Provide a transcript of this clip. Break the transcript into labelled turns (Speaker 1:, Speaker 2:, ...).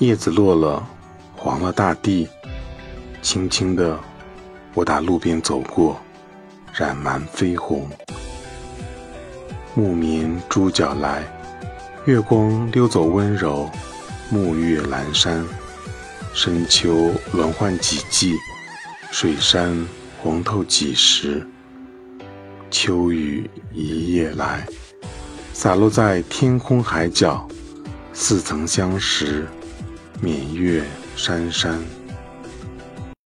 Speaker 1: 叶子落了，黄了大地。轻轻的，我打路边走过，染满绯红。木棉猪脚来，月光溜走温柔。暮月阑珊，深秋轮换几季，水山红透几时？秋雨一夜来，洒落在天空海角，似曾相识，缅月山山。